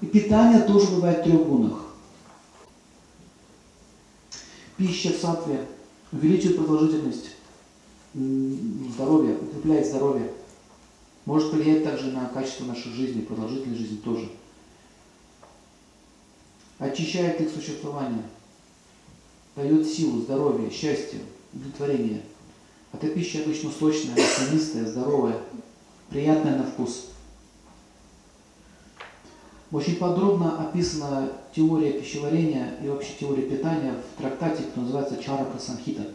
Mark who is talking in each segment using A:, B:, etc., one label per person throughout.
A: И питание тоже бывает в трех гунах. Пища в сатве увеличивает продолжительность здоровья, укрепляет здоровье. Может влиять также на качество нашей жизни, продолжительность жизни тоже. Очищает их существование, дает силу, здоровье, счастье, удовлетворение. Эта пища обычно сочная, маслянистая, здоровая, приятная на вкус. Очень подробно описана теория пищеварения и вообще теория питания в трактате, который называется Чарака Санхита.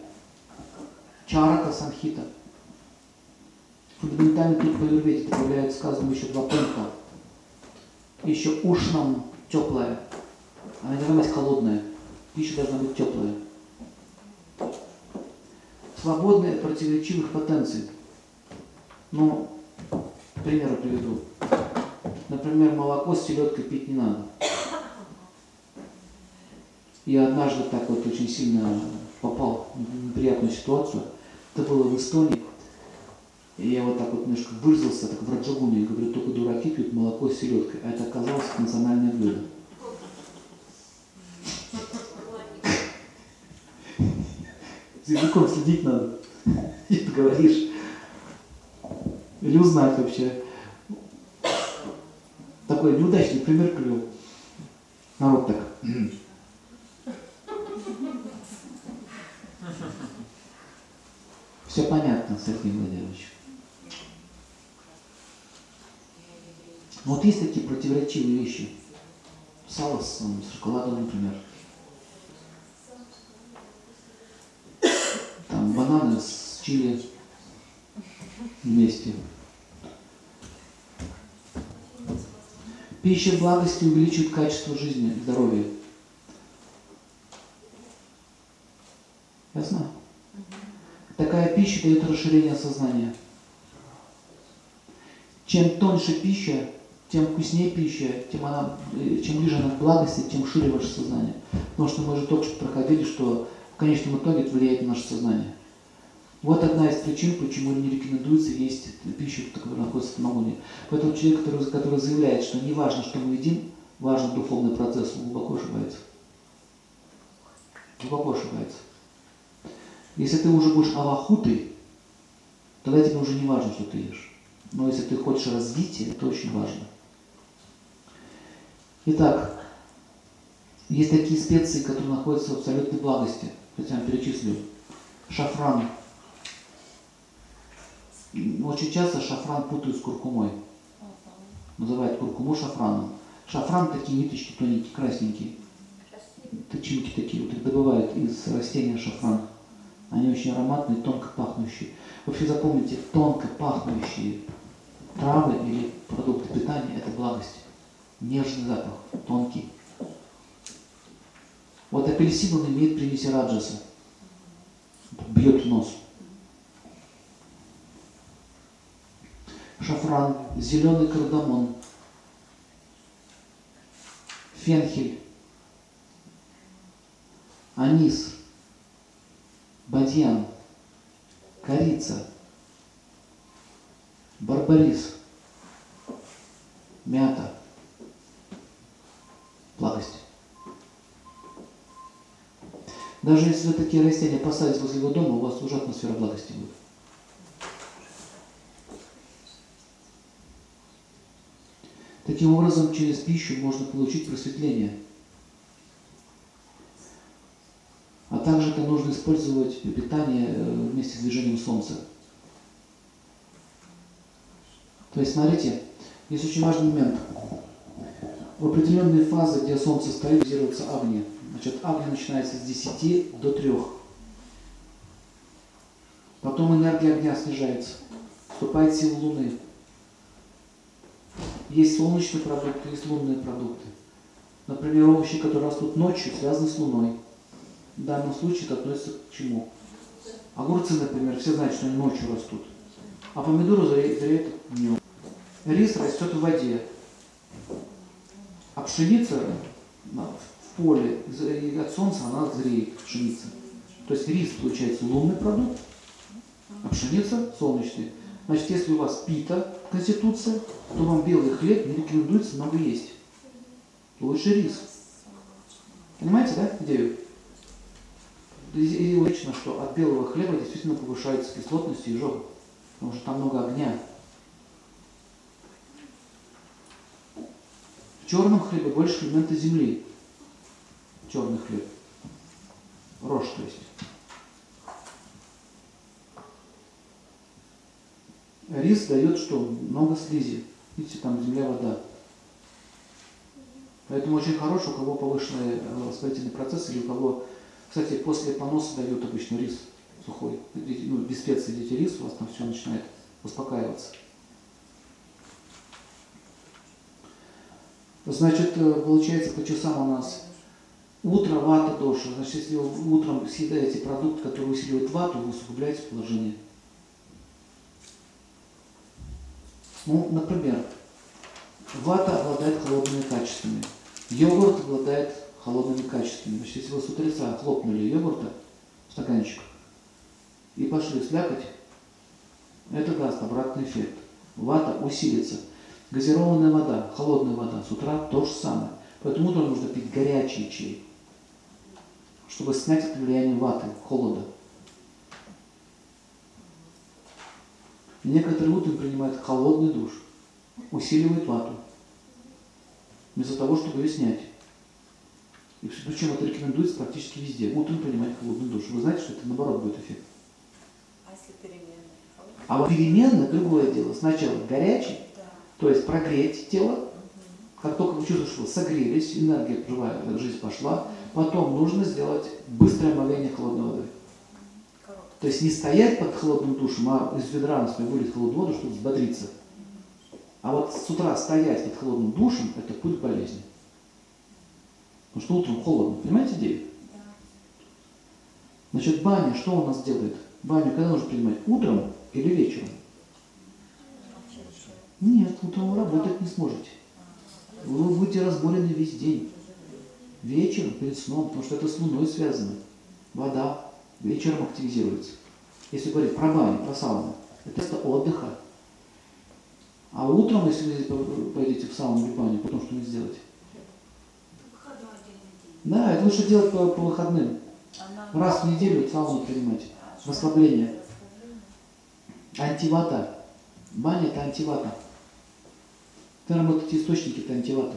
A: Чарака Санхита. Фундаментальный труд по Юрведе добавляют сказанному еще два пункта. Еще ушнам теплая. Она не должна быть холодная. Пища должна быть теплая. Свободная от противоречивых потенций. Ну, примеры приведу. Например, молоко с селедкой пить не надо. Я однажды так вот очень сильно попал в неприятную ситуацию. Это было в Эстонии. И я вот так вот немножко выразился, так в Раджагуне, говорю, только дураки пьют молоко с селедкой. А это оказалось национальное блюдо. С языком следить надо. И ты говоришь. Или узнать вообще такой неудачный пример привел. Народ так. Все понятно, Сергей Владимирович. Вот есть такие противоречивые вещи. Сало с шоколадом, например. Там бананы с чили вместе. Пища благости увеличивает качество жизни, здоровья. Ясно? Такая пища дает расширение сознания. Чем тоньше пища, тем вкуснее пища, тем, она, э, чем ближе она к благости, тем шире ваше сознание. Потому что мы же только что проходили, что в конечном итоге это влияет на наше сознание. Вот одна из причин, почему не рекомендуется есть пищу, которая находится в самогоне. Поэтому человек, который, который заявляет, что не важно, что мы едим, важен духовный процесс, он глубоко ошибается. Глубоко ошибается. Если ты уже будешь авахутой, тогда тебе уже не важно, что ты ешь. Но если ты хочешь развития, это очень важно. Итак, есть такие специи, которые находятся в абсолютной благости. Я вам перечислю. Шафран, очень часто шафран путают с куркумой. Называют куркуму шафраном. Шафран такие ниточки тоненькие, красненькие. Тычинки такие, вот их добывают из растения шафран. Они очень ароматные, тонко пахнущие. Вообще запомните, тонко пахнущие травы или продукты питания – это благость. Нежный запах, тонкий. Вот апельсин, он имеет примеси раджаса. Бьет в нос. Шафран, зеленый кардамон, фенхель, анис, бадьян, корица, барбарис, мята, благость. Даже если такие растения посадите возле его дома, у вас уже атмосфера благости будет. Таким образом, через пищу можно получить просветление. А также это нужно использовать питание э, вместе с движением Солнца. То есть, смотрите, есть очень важный момент. В определенные фазы, где Солнце стоит, базируется Агни. Значит, Агни начинается с 10 до 3. Потом энергия огня снижается. Вступает сила Луны. Есть солнечные продукты, есть лунные продукты. Например, овощи, которые растут ночью, связаны с Луной. В данном случае это относится к чему? Огурцы, например, все знают, что они ночью растут. А помидоры зреют днем. Рис растет в воде. А пшеница в поле, от солнца она зреет, пшеница. То есть рис получается лунный продукт, а пшеница солнечный. Значит, если у вас пита, конституция, то вам белый хлеб не рекомендуется много есть. лучше рис. Понимаете, да, идею? И логично, что от белого хлеба действительно повышается кислотность и изжога, потому что там много огня. В черном хлебе больше элемента земли. Черный хлеб. Рожь, то есть. Рис дает что? Много слизи. Видите, там земля, вода. Поэтому очень хорош, у кого повышенный э, воспалительный процесс или у кого, кстати, после поноса дают обычно рис сухой. Ну, без специй идите рис, у вас там все начинает успокаиваться. Значит, э, получается по часам у нас утро, вата, доша. Значит, если вы утром съедаете продукт, который усиливает вату, вы усугубляете положение. Ну, например, вата обладает холодными качествами. Йогурт обладает холодными качествами. Значит, если вы с утреца хлопнули йогурта в стаканчик и пошли слякать, это даст обратный эффект. Вата усилится. Газированная вода, холодная вода с утра то же самое. Поэтому утром нужно пить горячий чай, чтобы снять это влияние ваты, холода. Некоторые утром принимают холодный душ, усиливает вату вместо того, чтобы ее снять. И причем это рекомендуется практически везде. Утром принимать холодный душ. Вы знаете, что это наоборот будет эффект.
B: А если переменная?
A: А вот переменная другое дело. Сначала горячий,
B: Да.
A: то есть прогреть тело. Как только вы чувствуете, что согрелись, энергия живая, жизнь пошла, потом нужно сделать быстрое омовение холодной водой. То есть не стоять под холодным душем, а из ведра на свою вылить холодную воду, чтобы взбодриться. А вот с утра стоять под холодным душем – это путь болезни. Потому что утром холодно. Понимаете идею?
B: Да.
A: Значит, баня что у нас делает? Баню когда нужно принимать? Утром или вечером? Нет, утром вы работать не сможете. Вы будете разборены весь день. Вечером, перед сном, потому что это с луной связано. Вода вечером активизируется. Если говорить про баню, про сауну, это место отдыха. А утром, если вы пойдете в сауну или баню, потом что не сделать? Да, это лучше делать по, по выходным.
B: Она...
A: Раз в неделю сауну принимать.
B: А,
A: расслабление. Антивата. Баня это антивата. Ты работаете источники, это антивата.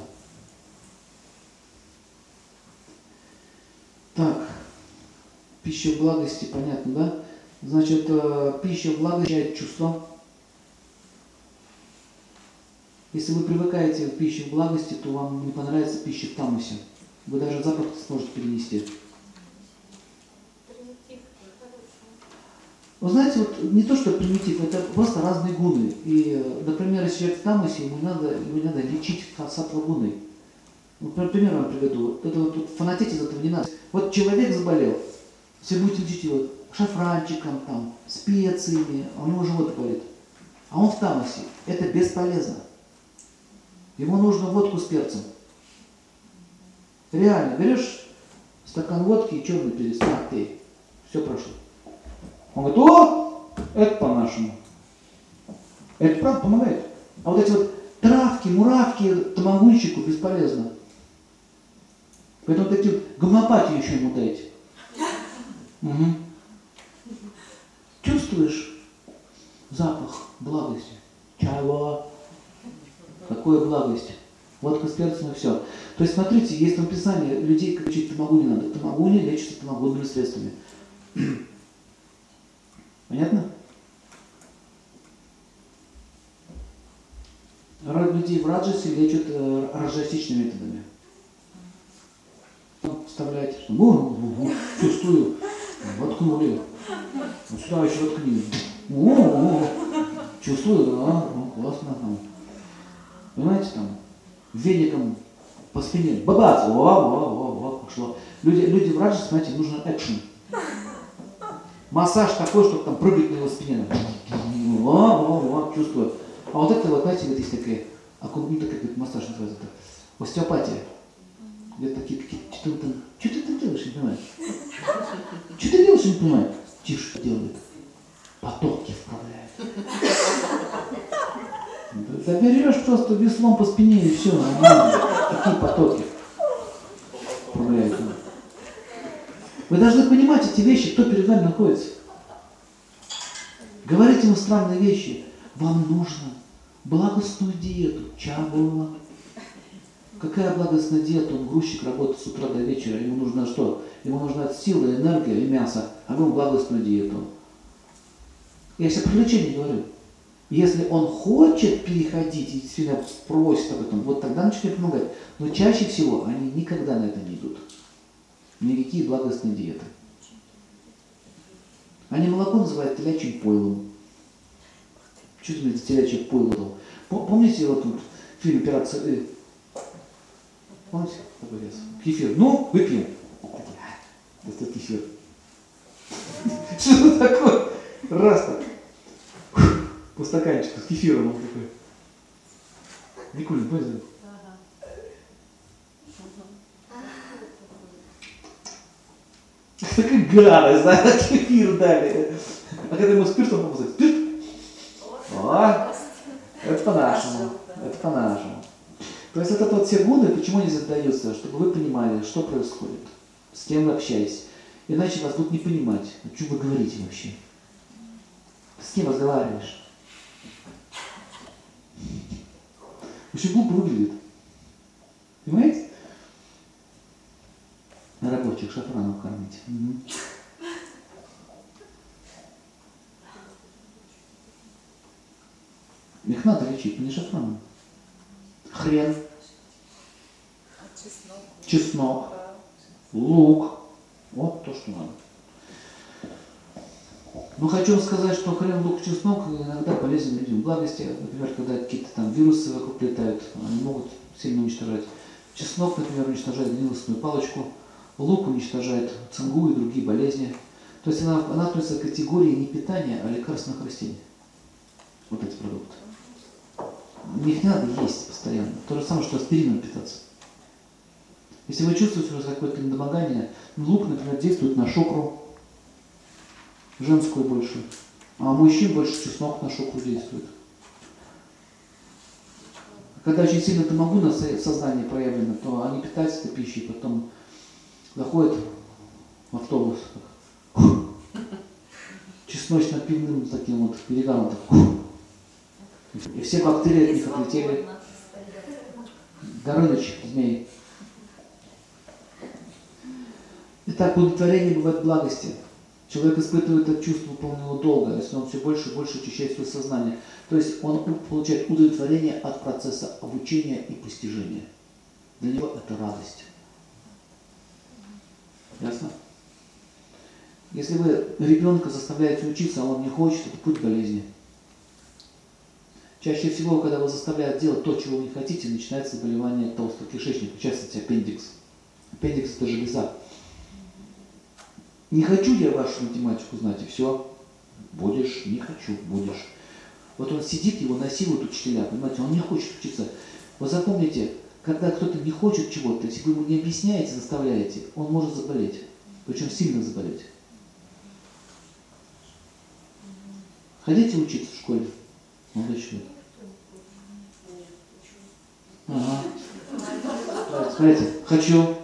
A: Так, пища в благости, понятно, да? Значит, э, пища в благости чувство. Если вы привыкаете к пище в благости, то вам не понравится пища в тамусе. Вы даже запах не сможете перенести. Вы знаете, вот не то, что примитив, это просто разные гуны. И, например, если человек в тамусе, ему надо, ему не надо лечить сатва гуны. Вот, например, вам приведу. Это вот, вот фанатеть из этого не надо. Вот человек заболел, если будете лечить его шафранчиком, там, специями, а у него живот болит. А он в тамусе. Это бесполезно. Ему нужно водку с перцем. Реально, берешь стакан водки и черный перец, на, пей. Все прошло. Он говорит, о, это по-нашему. Это правда помогает. А вот эти вот травки, муравки, тамагунщику бесполезно. Поэтому такие вот гомеопатию еще ему дайте. Мгм. Чувствуешь запах благости? Чего? Какое благость? Водка с перцем и все. То есть, смотрите, есть там писание, людей лечить тамагу не надо. Тамагуни лечится тамагунными средствами. Понятно? Людей в раджасе лечат э, раджасичными методами. Ну, Вставляете, что «О, о, о, чувствую, воткнули. Вот сюда еще воткни. О, чувствую, да, ну, классно. Там. Понимаете, там, веником по спине, бабац, о, о, о, о, пошло. Люди, люди в раджасе, знаете, нужен экшен. Массаж такой, чтобы там прыгать на его спине. О, о, о, чувствую. А вот это вот, знаете, вот есть такая, аку- ну, такая массаж называется, это, остеопатия. Я такие, что вы там, что ты там делаешь, не понимаю? Что ты делаешь, не понимаю? Тише делает. Потоки вправляет. Заберешь просто веслом по спине и все, нормально. Какие потоки вправляют. Вы должны понимать эти вещи, кто перед вами находится. Говорите ему странные вещи. Вам нужно благостную диету, чабула, Какая благостная диета? Он грузчик, работает с утра до вечера. Ему нужно что? Ему нужна сила, энергия и мясо. А вы благостную диету. Я про лечение говорю. Если он хочет переходить и сильно просит об этом, вот тогда начнет помогать. Но чаще всего они никогда на это не идут. Никакие благостные диеты. Они молоко называют телячьим пойлом. Что это телячье пойло Помните вот тут фильм «Операция Э»? Помните такой раз? Кефир. Ну, выпьем. Это кефир. Что такое? Раз так. По стаканчику с кефиром он такой. Никулин, пойдем. Такая гадость, да, кефир дали. А когда ему спиртом помазать, спирт. О, это по-нашему. Это по-нашему. То есть это вот все годы, почему они задаются, чтобы вы понимали, что происходит, с кем вы общаетесь. Иначе вас будут не понимать, о чем вы говорите вообще. С кем разговариваешь? Очень глупо выглядит. Понимаете? На рабочих шафраном кормить. Мгм. Их надо лечить, не шафраном. Хрен,
B: чеснок?
A: чеснок, лук. Вот то, что надо. Но хочу вам сказать, что хрен, лук, чеснок иногда полезен людям. Благости, например, когда какие-то там вирусы вокруг летают, они могут сильно уничтожать. Чеснок, например, уничтожает гнилостную палочку. Лук уничтожает цингу и другие болезни. То есть она, она относится к категории не питания, а лекарственных растений. Вот эти продукты. Их надо есть постоянно. То же самое, что аспирином питаться. Если вы чувствуете у вас какое-то недомогание, ну, лук, например, действует на шокру, женскую больше, а у мужчин больше чеснок на шокру действует. Когда очень сильно домогу на со- сознании проявлено, то они питаются этой пищей, потом заходят в автобус, чесночно-пивным таким вот перегаром, так, и все бактерии от них отлетели. Горыныч, змей. Итак, удовлетворение бывает благости. Человек испытывает это чувство полного долга, если он все больше и больше очищает свое сознание. То есть он получает удовлетворение от процесса обучения и постижения. Для него это радость. Ясно? Если вы ребенка заставляете учиться, а он не хочет, это путь болезни. Чаще всего, когда вы заставляют делать то, чего вы не хотите, начинается заболевание толстого кишечника, в частности аппендикс. Аппендикс – это железа. Не хочу я вашу математику знать, и все. Будешь, не хочу, будешь. Вот он сидит, его насилуют учителя, понимаете, он не хочет учиться. Вы запомните, когда кто-то не хочет чего-то, если вы ему не объясняете, заставляете, он может заболеть. Причем сильно заболеть. Хотите учиться в школе? Человек. Ага. Смотрите, хочу.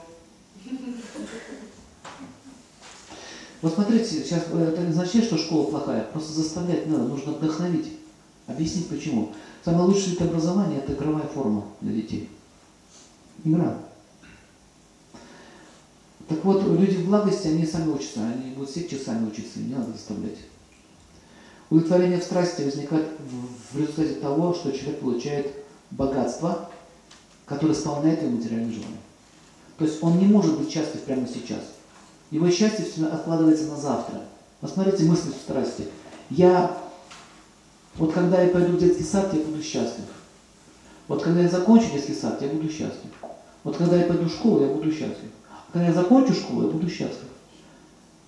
A: Вот смотрите, сейчас э, это не означает, что школа плохая, просто заставлять надо, нужно вдохновить, объяснить почему. Самое лучшее это образование, это игровая форма для детей. Игра. Так вот, люди в благости, они сами учатся, они будут сидеть часами учиться, не надо заставлять. Удовлетворение в страсти возникает в- результате того, что человек получает богатство, которое исполняет его материальные желания. То есть он не может быть счастлив прямо сейчас. Его счастье все откладывается на завтра. Посмотрите мысли в страсти. Я, вот когда я пойду в детский сад, я буду счастлив. Вот когда я закончу детский сад, я буду счастлив. Вот когда я пойду в школу, я буду счастлив. А когда я закончу школу, я буду счастлив.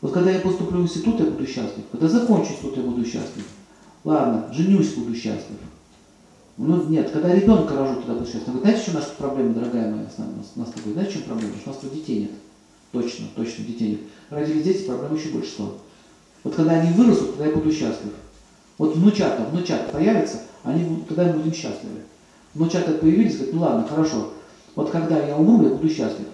A: Вот когда я поступлю в институт, я буду счастлив. Когда закончу институт, я буду счастлив. Ладно, женюсь, буду счастлив. Ну нет, когда ребенка рожу, тогда буду счастлив. Вы знаете, что наша проблема, дорогая моя, с нами, у нас с тобой? Знаете, в чем проблема? Что у нас тут детей нет. Точно, точно, детей нет. Родились дети, проблем еще больше стало. Вот когда они вырастут, тогда я буду счастлив. Вот внучата, внучата появятся, они тогда мы будем счастливы. Внучата появились, говорят, ну ладно, хорошо. Вот когда я умру, я буду счастлив.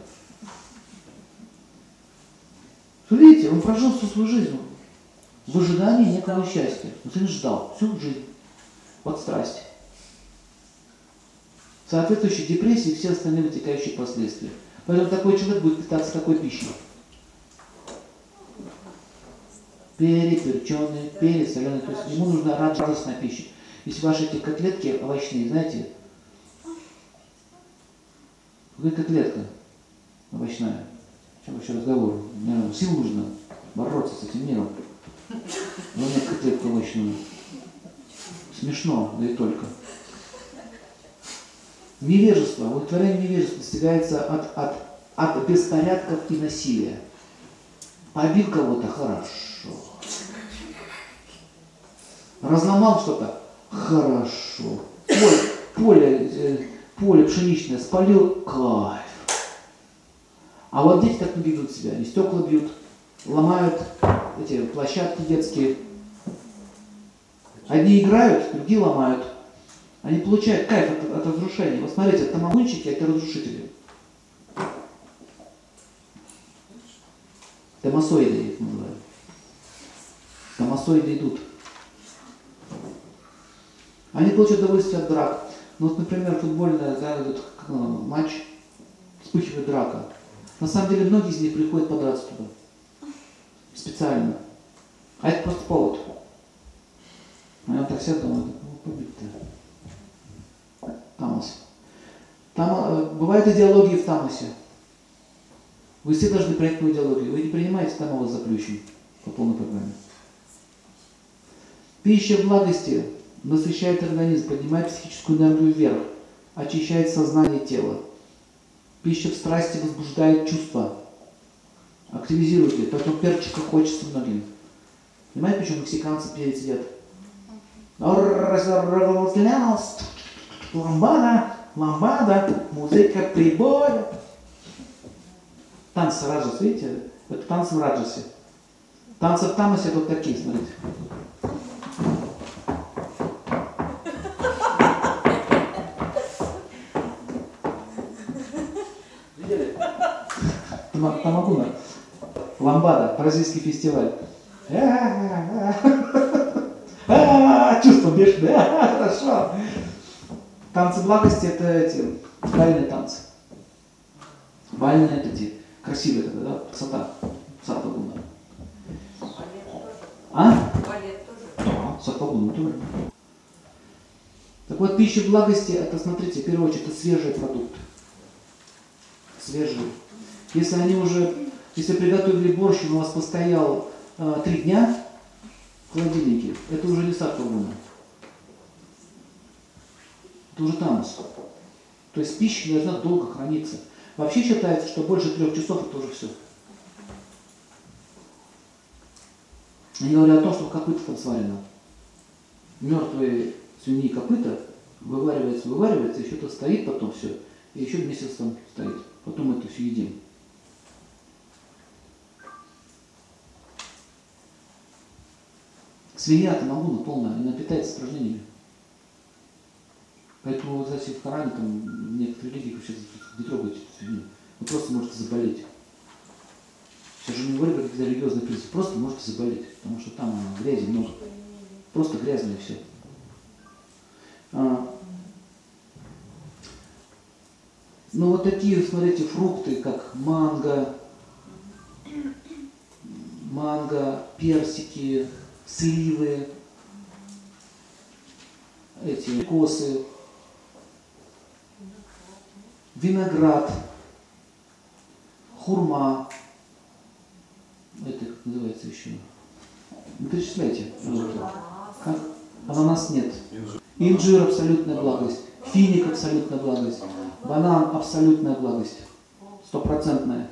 A: Видите, он прожил всю свою жизнь в ожидании некого счастья. Вот он ждал всю жизнь. Вот страсть. Соответствующей депрессии и все остальные вытекающие последствия. Поэтому такой человек будет питаться такой пищей. Переперченный, пересоленый. То есть ему нужна радостная пища. Если ваши эти котлетки овощные, знаете, вы котлетка овощная. Чем вообще разговор? Мне сил нужно бороться с этим миром. Но нет котлетку овощную. Смешно, да и только. Невежество, удовлетворение невежества достигается от, от, от беспорядков и насилия. Побил кого-то хорошо. Разломал что-то хорошо. Поле, поле, э, поле пшеничное спалил кайф. А вот дети так не ведут себя. Они стекла бьют, ломают эти площадки детские. Одни играют, другие ломают. Они получают кайф от, от разрушения. Вот смотрите, тамагунчики это разрушители. Томасоиды их называют. Томасоиды идут. Они получают удовольствие от драк. Ну вот, например, футбольная да, этот, ну, матч, вспыхивает драка. На самом деле многие из них приходят подраться туда. Специально. А это просто повод. А я вот так сяду, думаю, ну, побить-то. Тамос. Там, э, бывают идеологии в Тамосе. Вы все должны принять по идеологию. Вы не принимаете, там вас заплющим по полной программе. Пища благости насыщает организм, поднимает психическую энергию вверх, очищает сознание и тело. Пища в страсти возбуждает чувства, активизирует их, поэтому перчика хочется многим. Понимаете, почему мексиканцы перец едят? Ламбада, ламбада, музыка прибоя. Танцы раджас, видите? Это танцы в раджасе. Танцы в тамасе вот такие, смотрите. Ламбада, бразильский фестиваль. Чувство бешеное. Хорошо. Танцы благости это эти бальные танцы. Бальные это эти красивые тогда, да? Красота.
B: Тоже.
A: А? Да, сатвагуна тоже. Так вот, пища благости, это, смотрите, в первую очередь, это свежие продукты. Свежие. Если они уже, если приготовили борщ, он у вас постоял э, три дня в холодильнике, это уже не сатвагуна. Это уже тамус. То есть пища должна долго храниться. Вообще считается, что больше трех часов это уже все. Они говорят о том, что копыта там сварено. Мертвые свиньи копыта вываривается, вываривается, еще то стоит потом все, и еще месяц там стоит. Потом это все едим. Свинья-то магуна полная, она питается испражнениями. Поэтому, вот, кстати, в Коране, там, в некоторых религиях вообще не трогайте эту свинью. Вы просто можете заболеть. Сейчас же не говорю, как религиозный принцип. Просто можете заболеть, потому что там а, грязи много. Просто грязное все. А, ну вот такие, смотрите, фрукты, как манго, манго, персики, сливы, эти косы, виноград, хурма, это как называется еще? Ну, перечисляйте. Как? Ананас нет. Инжир абсолютная благость. Финик абсолютная благость. Банан абсолютная благость. Стопроцентная.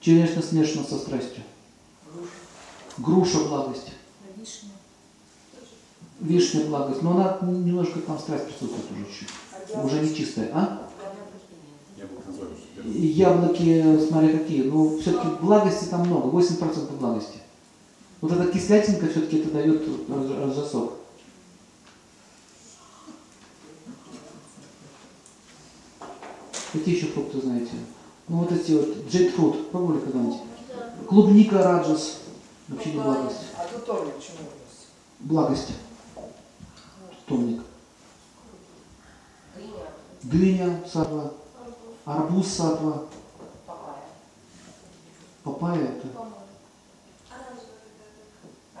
A: Черешня смешана со страстью. Груша благость.
B: Вишня.
A: Вишня благость. Но она немножко там страсть присутствует уже чуть. Уже не чистая. А? И Яблоки, смотря какие. Ну, все-таки благости там много. 8% благости. Вот эта кислятинка все-таки это дает разжасок. Какие еще фрукты знаете? Ну вот эти вот джейдфрут. Пробовали когда-нибудь? Клубника раджас. Вообще не благость.
C: А тут томник чему?
A: Благость. Томник. Дыня сатва. Арбуз сатва. Папайя это.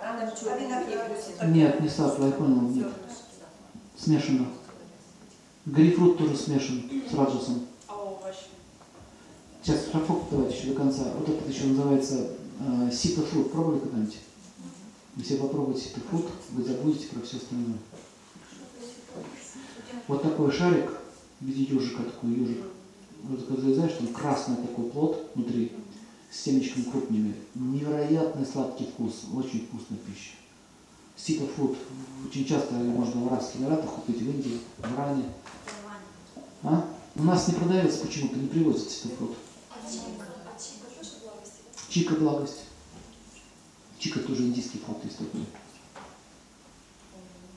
B: А вина пьют?
A: Нет, не сатва, я понял. Нет. Смешано. Грейпфрут тоже смешан с раджасом.
D: А овощи?
A: Сейчас шафок давайте еще до конца. Вот это еще называется ситофрут. Пробовали когда-нибудь? Если попробуете ситофрут, вы забудете про все остальное. Вот такой шарик в виде ежика, такой ежик. Вот когда залезаешь, там красный такой плод внутри, с семечками крупными. Невероятный сладкий вкус, очень вкусная пища. Ситофрут. Очень часто можно в Арабских Эмиратах купить, в Индии, в Иране. А? У нас не продается почему-то, не привозят ситофрут. Чика благость. Чика тоже индийский фрукт есть такой.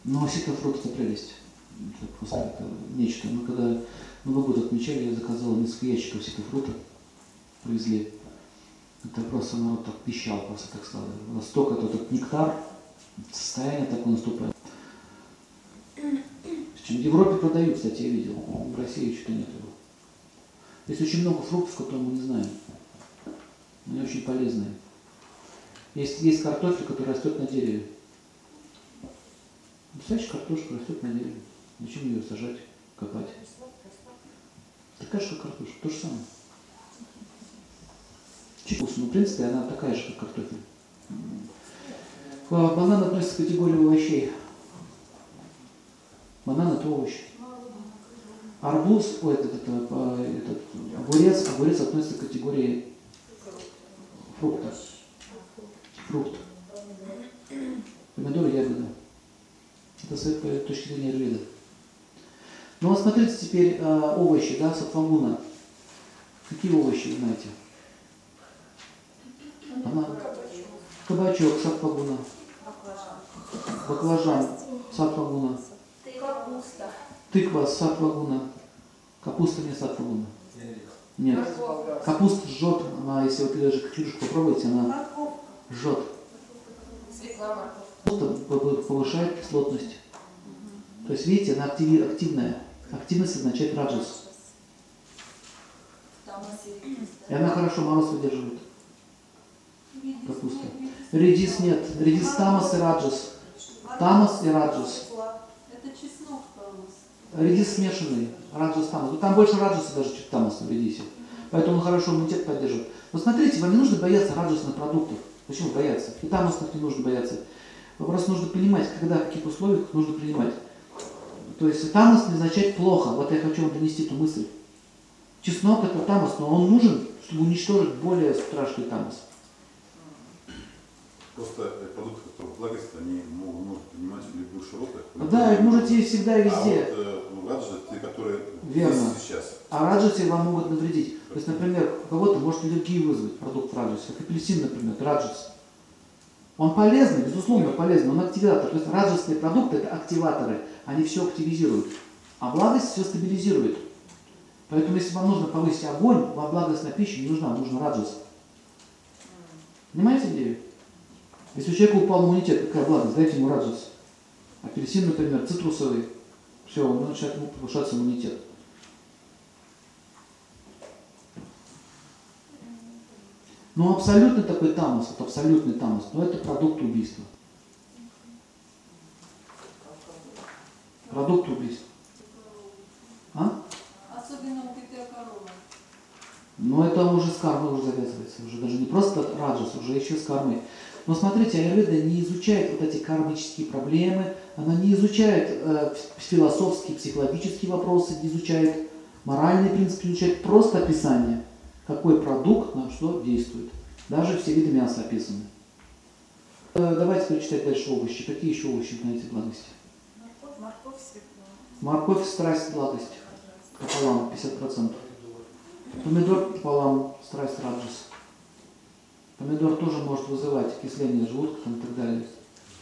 A: Но ситофрукт это прелесть. Это просто это нечто. Мы когда Новый год отмечали, я заказал несколько ящиков ситофрута. Привезли. Это просто народ так пищал, просто так сказать. Настолько это этот нектар, состояние такое наступает. В Европе продают, кстати, я видел. В России что-то нет его. Есть очень много фруктов, которые мы не знаем. Они очень полезные. Есть, есть картофель, который растет на дереве. Настоящая картошка растет на дереве. Зачем ее сажать, копать? Такая же, как картошка, то же самое. Чуть вкусно, но в принципе она такая же, как картофель. А, Банан относится к категории овощей. Банан это овощ. Арбуз, ой, этот, это, а, этот, огурец, огурец относится к категории фрукта. Фрукт. Помидор, ягода. Это с этой точки зрения аюрведа. Ну вот смотрите теперь э, овощи, да, сатвагуна. Какие овощи вы знаете? Она, кабачок, сатвагуна. Баклажан, сатвагуна. Тыква, сатвагуна. Капуста не сатвагуна. Нет. Капуста жжет, она, если вот даже клюшку попробуете, она жжет.
B: Свекла
A: п- повышает кислотность. То есть, видите, она активи- активная. Активность означает раджас. И она хорошо мороз выдерживает. Капуста. Редис нет. Редис тамас и раджас. Тамас и раджас. Редис смешанный. Раджас тамас. Ну, там больше раджаса даже, чем тамаса в редисе. Поэтому он хорошо иммунитет поддерживает. Но смотрите, вам не нужно бояться раджасных продуктов. Почему бояться? И тамасных не нужно бояться. Просто нужно понимать, когда, в каких условиях нужно принимать. То есть тамас не означает плохо. Вот я хочу вам донести эту мысль. Чеснок это тамас, но он нужен, чтобы уничтожить более страшный тамас.
E: Просто э, продукты, которые благость, они могут, могут принимать в любых широтах.
A: Да, их можете есть всегда и
E: А
A: везде.
E: вот э, ну, раджа, те, которые
A: Верно.
E: есть сейчас.
A: А раджаси вам могут навредить. То есть, например, у кого-то может аллергию вызвать продукт раджаси, как апельсин, например, раджас. Он полезный, безусловно полезный, он активатор. То есть раджасные продукты это активаторы, они все активизируют. А благость все стабилизирует. Поэтому если вам нужно повысить огонь, вам благостная пища не нужна, нужна раджас. Понимаете идею? Если у человека упал иммунитет, какая благость, дайте ему раджас. Апельсин, например, цитрусовый. Все, он начинает ему повышаться иммунитет. Ну, абсолютный такой тамос, вот абсолютный тамос, но это продукт убийства. Продукт убийства. А?
D: Особенно у кита корова.
A: Но это уже с кармой уже завязывается. Уже даже не просто раджас, уже еще с кармой. Но смотрите, Аюрведа не изучает вот эти кармические проблемы, она не изучает э, философские, психологические вопросы, не изучает моральные принципы, не изучает просто описание, какой продукт на что действует. Даже все виды мяса описаны. Э, давайте прочитать дальше овощи. Какие еще овощи знаете благости?
B: Морковь, морковь, свекла.
A: Морковь, страсть, благость. Пополам, 50%. Помидор пополам, страсть, раджас. Помидор тоже может вызывать окисление желудка там, и так далее.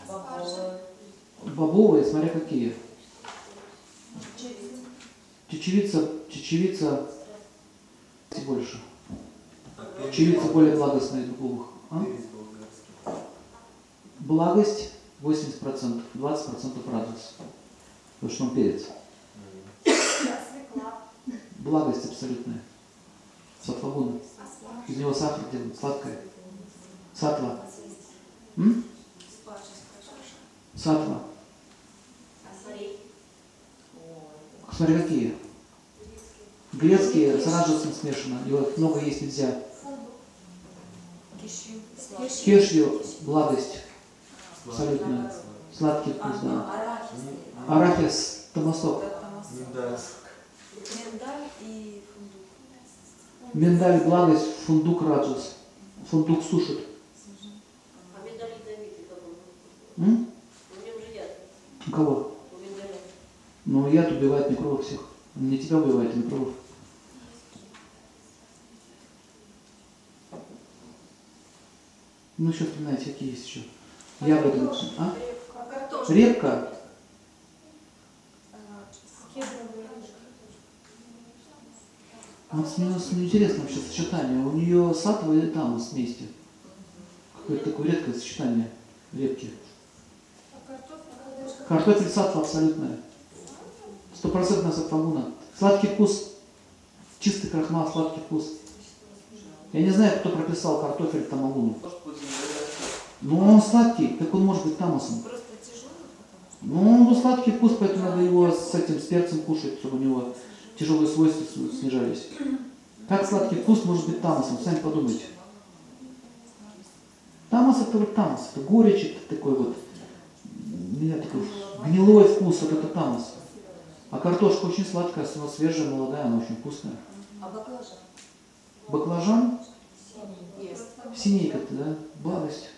B: Бобовая.
A: Бобовые, смотря какие. Чечевица, чечевица больше. Чечевица более благостная из дубовых. А? Благость 80%, 20% радость. Потому что он перец. Благость абсолютная. Сатвагун. Из него сахар делают, сладкое. Сатва. М? Сатва. Смотри, какие. Грецкие с раджасом смешано. Его много есть нельзя. Кешью – благость. Абсолютно. Сладкий вкус, да. Арахис – томасок.
B: Миндаль и фундук.
A: Миндаль – благость, фундук – раджас. Фундук сушит.
F: А миндаль ядовитый какой?
A: М?
F: У
A: кого?
F: У миндаля.
A: Ну, яд убивает микробов всех. Он Не тебя убивает, а микробов. Ну, еще вспоминайте, какие есть еще. Ягоды. А?
B: Картошка.
A: Репка.
B: Орехи.
A: Вот с нее с ней интересно вообще сочетание. У нее сатва и тамас вместе. Какое-то такое редкое сочетание репки. Картофель сатва абсолютная. Стопроцентная сатвагуна. Сладкий вкус. Чистый крахмал, сладкий вкус. Я не знаю, кто прописал картофель тамагуну. Но он сладкий, так он может быть тамасом. Ну, он был сладкий вкус, поэтому надо его с этим, с перцем кушать, чтобы у него тяжелые свойства снижались. Как сладкий вкус может быть тамасом? Сами подумайте. Тамас это вот тамас, это горечь, это такой вот, меня такой гнилой вкус, вот это тамас. А картошка очень сладкая, она свежая, молодая, она очень вкусная.
B: А баклажан?
A: Баклажан синий как-то, да? Благость.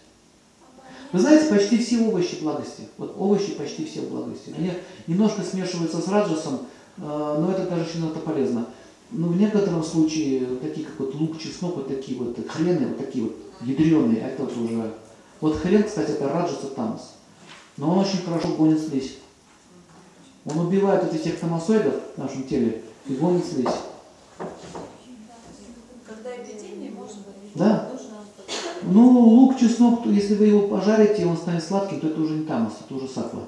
A: Вы знаете, почти все овощи благости. Вот овощи почти все благости. Они немножко смешиваются с раджасом, э, но это даже очень это полезно. Но в некотором случае, такие как вот лук, чеснок, вот такие вот хрены, вот такие вот ядреные, а это вот уже... Вот хрен, кстати, это раджас и тамас. Но он очень хорошо гонит слизь. Он убивает вот этих томасоидов в нашем теле и гонит слизь.
B: Когда эпидемия, можно
A: Да.
B: нужно
A: Ну, лук, чеснок, если вы его пожарите, и он станет сладким, то это уже не тамас, это уже сатва.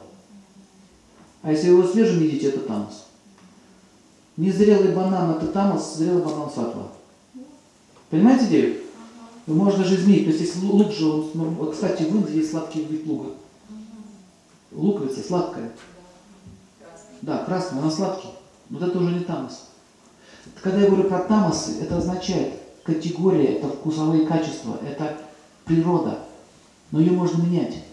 A: А если вы его свежим едите, это тамас. Незрелый банан это тамас, зрелый банан сатва. Понимаете идею? Вы можете даже изменить. То есть если лук же, он, ну, кстати, в Индии есть сладкий вид лука. Луковица сладкая. Да, красный, она сладкий. Вот это уже не тамас. Когда я говорю про тамасы, это означает категория, это вкусовые качества, это природа. Но ее можно менять.